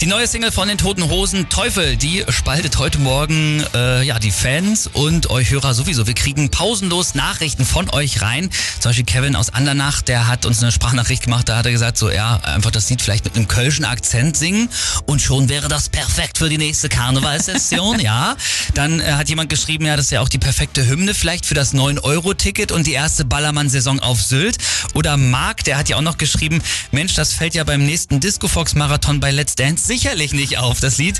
Die neue Single von den Toten Hosen, Teufel, die spaltet heute Morgen äh, ja die Fans und euch Hörer sowieso. Wir kriegen pausenlos Nachrichten von euch rein. Zum Beispiel Kevin aus Andernach, der hat uns eine Sprachnachricht gemacht, da hat er gesagt, so ja, einfach das Lied vielleicht mit einem kölschen Akzent singen und schon wäre das perfekt für die nächste Karnevalssession, ja. Dann äh, hat jemand geschrieben, ja, das ist ja auch die perfekte Hymne vielleicht für das 9-Euro-Ticket und die erste Ballermann-Saison auf Sylt. Oder Marc, der hat ja auch noch geschrieben, Mensch, das fällt ja beim nächsten Disco Fox Marathon bei Let's Dance sicherlich nicht auf, das Lied.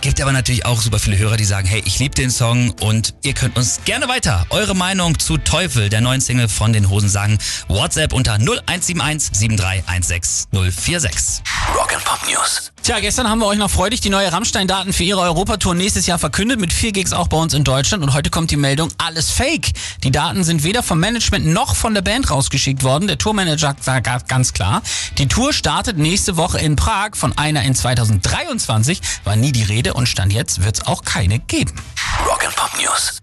Gibt aber natürlich auch super viele Hörer, die sagen, hey, ich liebe den Song und ihr könnt uns gerne weiter eure Meinung zu Teufel, der neuen Single von den Hosen sagen. WhatsApp unter 0171 7316 046. Rock'n'Pop News. Tja, gestern haben wir euch noch freudig die neue Rammstein-Daten für ihre Europatour nächstes Jahr verkündet, mit vier Gigs auch bei uns in Deutschland. Und heute kommt die Meldung, alles fake. Die Daten sind weder vom Management noch von der Band rausgeschickt worden. Der Tourmanager sagt ganz klar, die Tour startet nächste Woche in Prag. Von einer in 2023 war nie die Rede und Stand jetzt wird es auch keine geben. Rock'n'Pop News.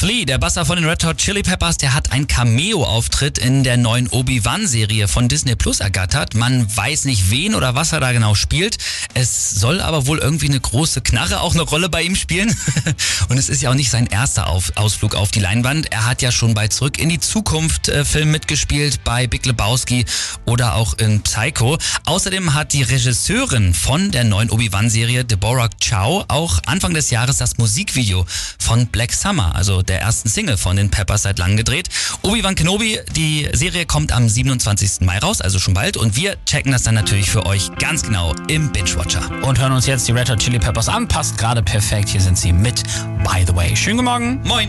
Flea, der Basser von den Red Hot Chili Peppers, der hat einen Cameo-Auftritt in der neuen Obi-Wan-Serie von Disney Plus ergattert. Man weiß nicht wen oder was er da genau spielt. Es soll aber wohl irgendwie eine große Knarre auch eine Rolle bei ihm spielen. Und es ist ja auch nicht sein erster auf Ausflug auf die Leinwand. Er hat ja schon bei Zurück in die Zukunft äh, Film mitgespielt, bei Big Lebowski oder auch in Psycho. Außerdem hat die Regisseurin von der neuen Obi-Wan-Serie, Deborah Chow, auch Anfang des Jahres das Musikvideo von Black Summer, also der ersten Single von den Peppers seit langem gedreht. Obi-Wan Kenobi, die Serie kommt am 27. Mai raus, also schon bald. Und wir checken das dann natürlich für euch ganz genau im Binge Watcher. Und hören uns jetzt die Red Hot Chili Peppers an. Passt gerade perfekt. Hier sind sie mit By the Way. Schönen guten Morgen. Moin.